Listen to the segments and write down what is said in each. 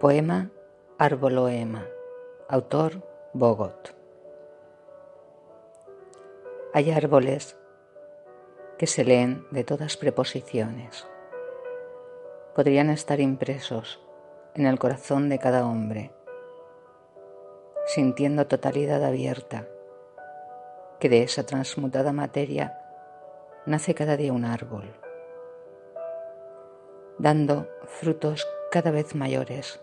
Poema Arboloema. Autor Bogot. Hay árboles que se leen de todas preposiciones. Podrían estar impresos en el corazón de cada hombre, sintiendo totalidad abierta, que de esa transmutada materia nace cada día un árbol, dando frutos cada vez mayores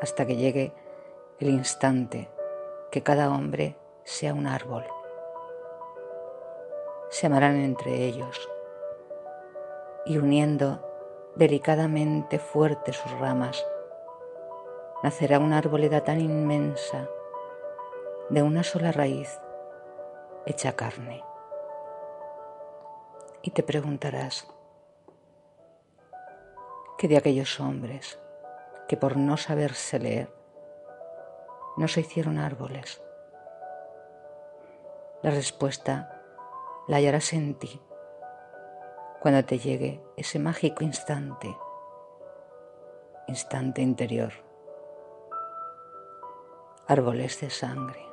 hasta que llegue el instante que cada hombre sea un árbol. Se amarán entre ellos y uniendo delicadamente fuertes sus ramas, nacerá una arboleda tan inmensa de una sola raíz hecha carne. Y te preguntarás, ¿qué de aquellos hombres que por no saberse leer no se hicieron árboles? La respuesta la hallarás en ti cuando te llegue ese mágico instante, instante interior, árboles de sangre.